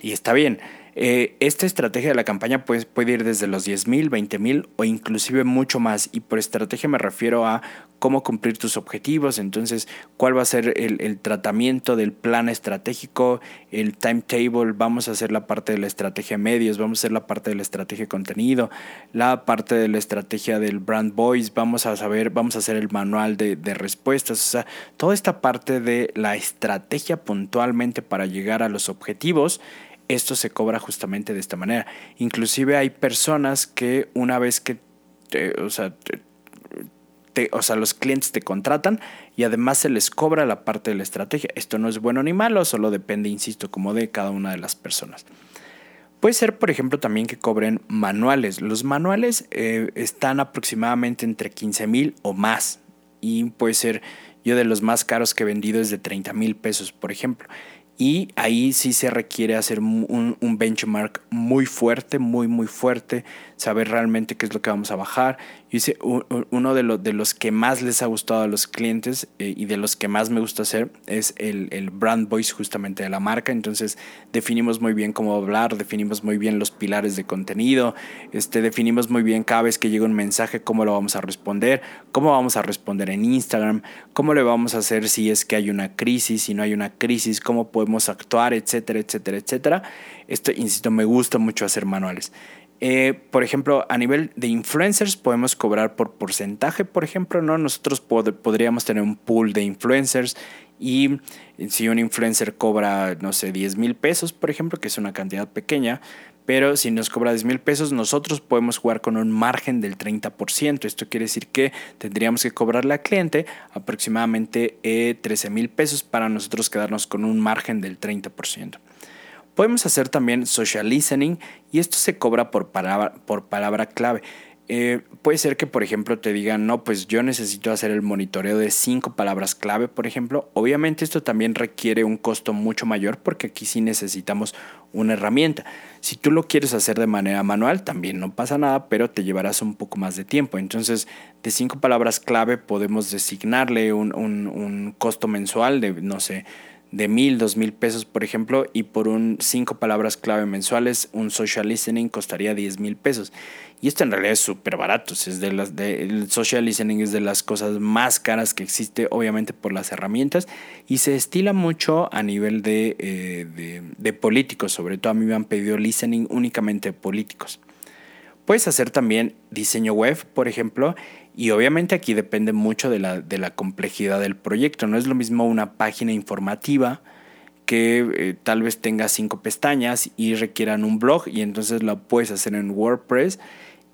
Y está bien, eh, esta estrategia de la campaña pues, puede ir desde los 10 mil, 20 mil o inclusive mucho más. Y por estrategia me refiero a cómo cumplir tus objetivos, entonces cuál va a ser el, tratamiento del plan estratégico, el timetable, vamos a hacer la parte de la estrategia medios, vamos a hacer la parte de la estrategia contenido, la parte de la estrategia del brand voice, vamos a saber, vamos a hacer el manual de, de respuestas, o sea, toda esta parte de la estrategia puntualmente para llegar a los objetivos esto se cobra justamente de esta manera. Inclusive hay personas que una vez que, o, sea, o sea, los clientes te contratan y además se les cobra la parte de la estrategia. Esto no es bueno ni malo, solo depende, insisto, como de cada una de las personas. Puede ser, por ejemplo, también que cobren manuales. Los manuales eh, están aproximadamente entre 15 mil o más. Y puede ser, yo de los más caros que he vendido es de 30 mil pesos, por ejemplo. Y ahí sí se requiere hacer un, benchmark muy fuerte, muy, muy fuerte, saber realmente qué es lo que vamos a bajar. Hice uno de, de los que más les ha gustado a los clientes eh, y de los que más me gusta hacer es el, el, brand voice justamente de la marca. Entonces definimos muy bien cómo hablar, definimos muy bien los pilares de contenido, este, definimos muy bien cada vez que llega un mensaje cómo lo vamos a responder, cómo vamos a responder en Instagram, cómo le vamos a hacer si es que hay una crisis, si no hay una crisis, cómo podemos actuar, etcétera, etcétera, etcétera. Esto, insisto, me gusta mucho hacer manuales. Eh, por ejemplo, a nivel de influencers podemos cobrar por porcentaje, por ejemplo, ¿no? Nosotros podríamos tener un pool de influencers y si un influencer cobra, no sé, 10 mil pesos, por ejemplo, que es una cantidad pequeña, pero si nos cobra 10 mil pesos, nosotros podemos jugar con un margen del 30%. Esto quiere decir que tendríamos que cobrarle al cliente aproximadamente 13 eh, mil pesos para nosotros quedarnos con un margen del 30%. Podemos hacer también social listening y esto se cobra por palabra, por palabra clave. Eh, puede ser que, por ejemplo, te digan, no, pues yo necesito hacer el monitoreo de cinco palabras clave, por ejemplo. Obviamente esto también requiere un costo mucho mayor porque aquí sí necesitamos una herramienta. Si tú lo quieres hacer de manera manual, también no pasa nada, pero te llevarás un poco más de tiempo. Entonces, de cinco palabras clave podemos designarle un, un, un costo mensual de, no sé, de mil, dos mil pesos, por ejemplo, y por un cinco palabras clave mensuales, un social listening costaría diez mil pesos. Y esto en realidad es súper barato. El social listening es de las cosas más caras que existe, obviamente por las herramientas, y se estila mucho a nivel de, eh, de, de políticos. Sobre todo a mí me han pedido listening únicamente políticos. Puedes hacer también diseño web, por ejemplo, y obviamente aquí depende mucho de la, de la complejidad del proyecto. No es lo mismo una página informativa que eh, tal vez tenga cinco pestañas y requieran un blog y entonces lo puedes hacer en WordPress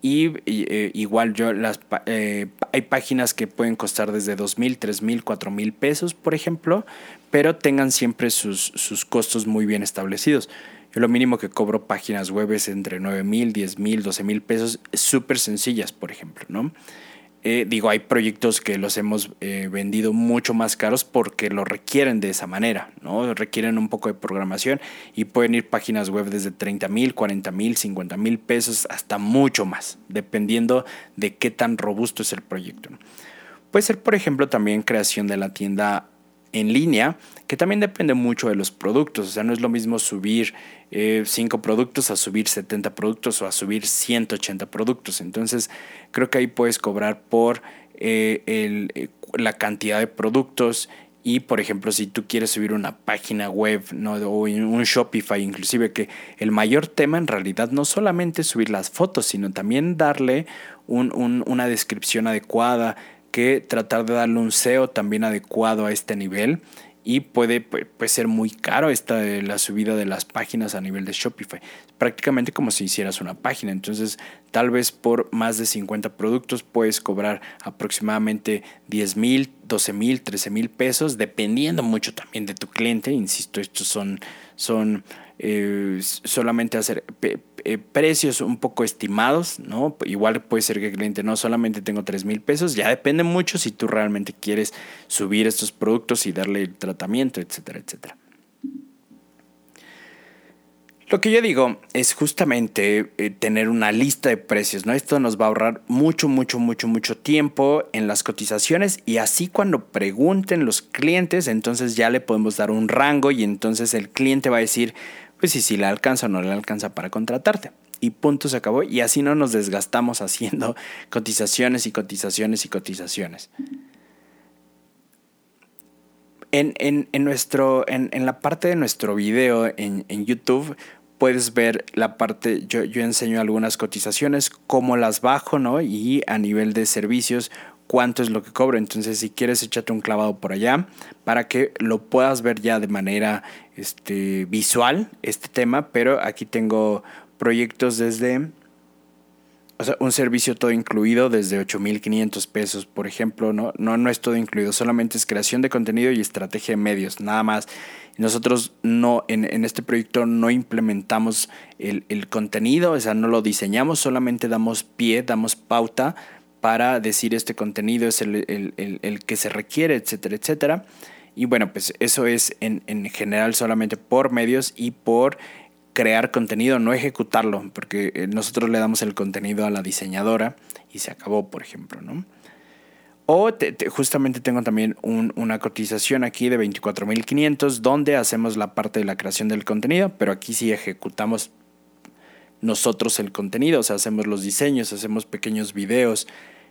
y eh, igual yo las eh, hay páginas que pueden costar desde dos mil, tres mil, cuatro mil pesos, por ejemplo, pero tengan siempre sus, sus costos muy bien establecidos. Yo lo mínimo que cobro páginas web es entre 9 mil, 10 mil, 12 mil pesos, súper sencillas, por ejemplo, ¿no? Eh, digo, hay proyectos que los hemos eh, vendido mucho más caros porque lo requieren de esa manera, ¿no? Requieren un poco de programación y pueden ir páginas web desde 30 mil, 40 mil, 50 mil pesos hasta mucho más, dependiendo de qué tan robusto es el proyecto. Puede ser, por ejemplo, también creación de la tienda en línea, que también depende mucho de los productos. O sea, no es lo mismo subir 5 eh, productos a subir 70 productos o a subir 180 productos. Entonces, creo que ahí puedes cobrar por eh, eh, la cantidad de productos y, por ejemplo, si tú quieres subir una página web ¿no? o un Shopify, inclusive, que el mayor tema en realidad no solamente es subir las fotos, sino también darle una descripción adecuada, que tratar de darle un SEO también adecuado a este nivel y puede, puede, ser muy caro esta la subida de las páginas a nivel de Shopify. Prácticamente como si hicieras una página. Entonces, tal vez por más de 50 productos puedes cobrar aproximadamente 10 mil, 12 mil, 13 mil pesos, dependiendo mucho también de tu cliente. Insisto, estos son, son eh, solamente hacer eh, precios un poco estimados, ¿no? Igual puede ser que el cliente no solamente tengo 3 mil pesos, ya depende mucho si tú realmente quieres subir estos productos y darle el tratamiento, etcétera, etcétera. Lo que yo digo es justamente eh, tener una lista de precios, ¿no? Esto nos va a ahorrar mucho, mucho, mucho, mucho tiempo en las cotizaciones y así cuando pregunten los clientes, entonces ya le podemos dar un rango y entonces el cliente va a decir, pues si, si le alcanza o no le alcanza para contratarte. Y punto se acabó. Y así no nos desgastamos haciendo cotizaciones y cotizaciones y cotizaciones. En, nuestro, en, la parte de nuestro video en, YouTube puedes ver la parte, yo, yo enseño algunas cotizaciones, cómo las bajo, ¿no? Y a nivel de servicios, cuánto es lo que cobro. Entonces, si quieres, échate un clavado por allá para que lo puedas ver ya de manera este, visual, este tema. Pero aquí tengo proyectos desde, o sea, un servicio todo incluido desde 8.500 pesos, por ejemplo. ¿no? No, no es todo incluido, solamente es creación de contenido y estrategia de medios, nada más. Nosotros no, en, este proyecto no implementamos el, el contenido, o sea, no lo diseñamos, solamente damos pie, damos pauta para decir este contenido es el, que se requiere, etcétera, etcétera. Y bueno, pues eso es en, general solamente por medios y por crear contenido, no ejecutarlo, porque eh, nosotros le damos el contenido a la diseñadora y se acabó, por ejemplo, ¿no? O justamente tengo también una cotización aquí de 24.500 donde hacemos la parte de la creación del contenido, pero aquí sí ejecutamos nosotros el contenido, o sea, hacemos los diseños, hacemos pequeños videos,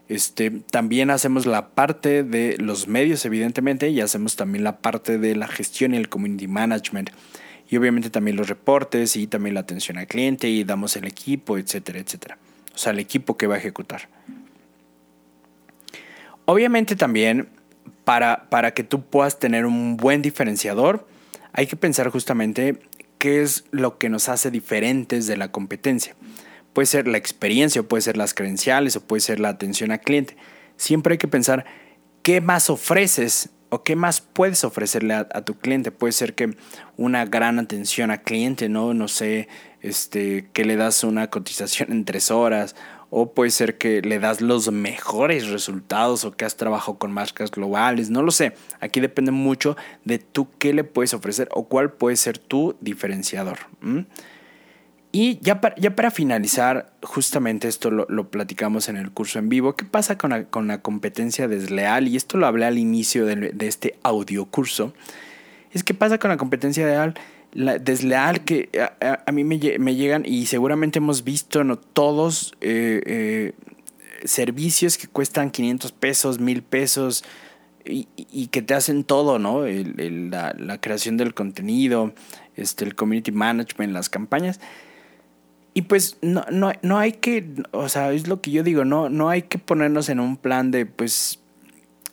este, también hacemos la parte de los medios, evidentemente, y hacemos también la parte de la gestión y el community management. Y obviamente también los reportes y también la atención al cliente y damos el equipo, etcétera, etcétera. O sea, el equipo que va a ejecutar. Obviamente también para, para que tú puedas tener un buen diferenciador, hay que pensar justamente qué es lo que nos hace diferentes de la competencia. Puede ser la experiencia, o puede ser las credenciales, o puede ser la atención al cliente. Siempre hay que pensar qué más ofreces o qué más puedes ofrecerle a, tu cliente. Puede ser que una gran atención al cliente, ¿no? No sé, este, que le das una cotización en tres horas o puede ser que le das los mejores resultados o que has trabajado con marcas globales, no lo sé. Aquí depende mucho de tú qué le puedes ofrecer o cuál puede ser tu diferenciador. Y ya para, finalizar, justamente esto lo, platicamos en el curso en vivo, ¿qué pasa con la, competencia desleal? Y esto lo hablé al inicio de, de este audio curso. Es que pasa con la competencia desleal la desleal que a, mí me, llegan y seguramente hemos visto ¿no? todos eh, eh, servicios que cuestan 500 pesos, 1000 pesos y, que te hacen todo, ¿no? la, la, creación del contenido, este, el community management, las campañas. y pues no, no, no hay que, o sea, es lo que yo digo, no, no hay que ponernos en un plan de, pues,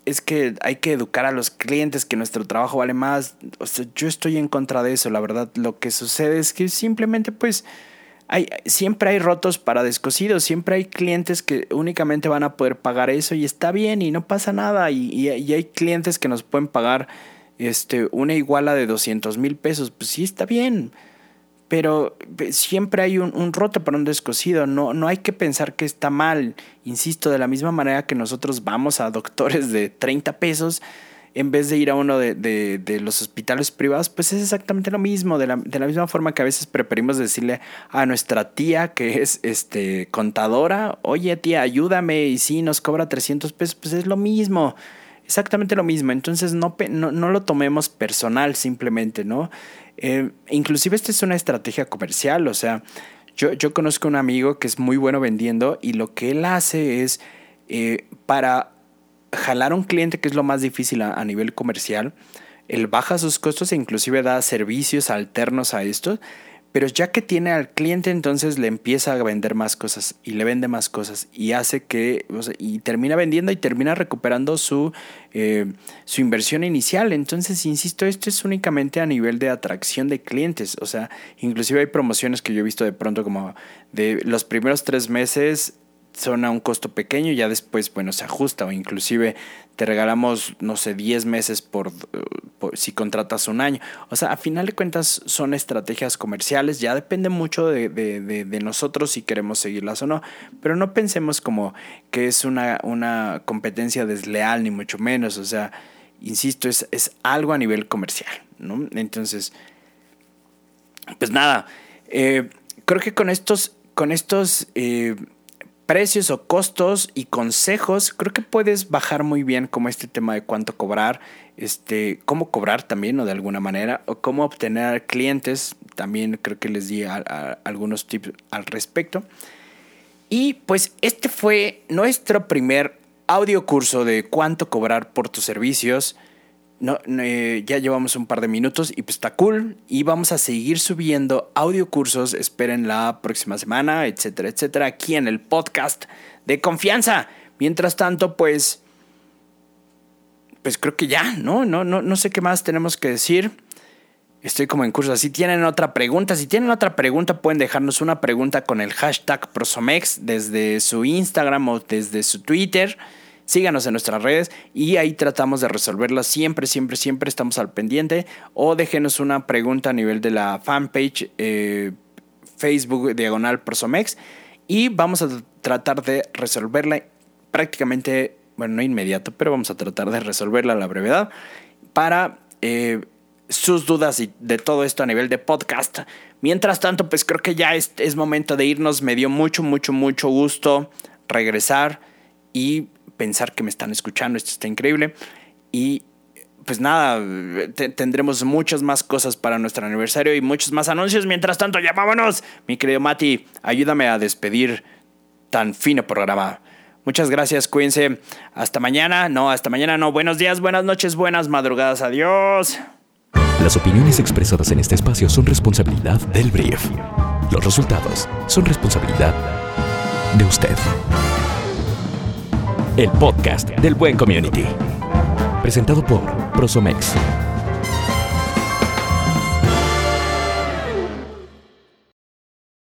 es que hay que educar a los clientes que nuestro trabajo vale más. O sea, yo estoy en contra de eso, la verdad. Lo que sucede es que simplemente, pues, hay, siempre hay rotos para descosidos, siempre hay clientes que únicamente van a poder pagar eso y está bien y no pasa nada. Y, y, y hay clientes que nos pueden pagar este, una iguala de 200 mil pesos, pues sí está bien pero siempre hay un, roto para un descosido, no, no hay que pensar que está mal, insisto, de la misma manera que nosotros vamos a doctores de 30 pesos en vez de ir a uno de, los hospitales privados, pues es exactamente lo mismo, de la, misma forma que a veces preferimos decirle a nuestra tía que es este, contadora, oye tía, ayúdame y si nos cobra 300 pesos, pues es lo mismo. Exactamente lo mismo, entonces no, no, no lo tomemos personal simplemente, ¿no? Eh, inclusive esta es una estrategia comercial, o sea, yo, yo conozco un amigo que es muy bueno vendiendo y lo que él hace es eh, para jalar a un cliente, que es lo más difícil a, a nivel comercial, él baja sus costos e inclusive da servicios alternos a esto pero ya que tiene al cliente, entonces le empieza a vender más cosas y le vende más cosas y hace que, y termina vendiendo y termina recuperando su, eh, su inversión inicial. Entonces, insisto, esto es únicamente a nivel de atracción de clientes. O sea, inclusive hay promociones que yo he visto de pronto como de los primeros tres meses son a un costo pequeño y ya después, bueno, se ajusta o inclusive te regalamos, no sé, 10 meses por, si contratas un año. O sea, a final de cuentas son estrategias comerciales, ya depende mucho de, de, nosotros si queremos seguirlas o no, pero no pensemos como que es una, una competencia desleal, ni mucho menos, o sea, insisto, es, es algo a nivel comercial, ¿no? Entonces, pues nada, eh, creo que con estos, con estos... Eh, precios o costos y consejos, creo que puedes bajar muy bien como este tema de cuánto cobrar, este, cómo cobrar también o de alguna manera, o cómo obtener clientes, también creo que les di algunos tips al respecto. Y pues este fue nuestro primer audio curso de cuánto cobrar por tus servicios. No, eh, ya llevamos un par de minutos y pues está cool. Y vamos a seguir subiendo audio cursos. Esperen la próxima semana, etcétera, etcétera, aquí en el podcast de confianza. Mientras tanto, pues. Pues creo que ya, ¿no? No, no, no sé qué más tenemos que decir. Estoy como en curso. Si tienen otra pregunta, si tienen otra pregunta, pueden dejarnos una pregunta con el hashtag Prosomex desde su Instagram o desde su Twitter. Síganos en nuestras redes y ahí tratamos de resolverlas siempre, siempre, siempre estamos al pendiente. O déjenos una pregunta a nivel de la fanpage eh, Facebook Diagonal Prosomex y vamos a tratar de resolverla prácticamente, bueno, no inmediato, pero vamos a tratar de resolverla a la brevedad para eh, sus dudas y de todo esto a nivel de podcast. Mientras tanto, pues creo que ya es, es momento de irnos. Me dio mucho, mucho, mucho gusto regresar y pensar que me están escuchando. Esto está increíble. Y pues nada, tendremos muchas más cosas para nuestro aniversario y muchos más anuncios. Mientras tanto, ya vámonos. Mi querido Mati, ayúdame a despedir tan fino programa. Muchas gracias, cuídense. Hasta mañana. No, hasta mañana no. Buenos días, buenas noches, buenas madrugadas. Adiós. Las opiniones expresadas en este espacio son responsabilidad del brief. Los resultados son responsabilidad de usted el podcast del Buen Community. Presentado por Prosomex.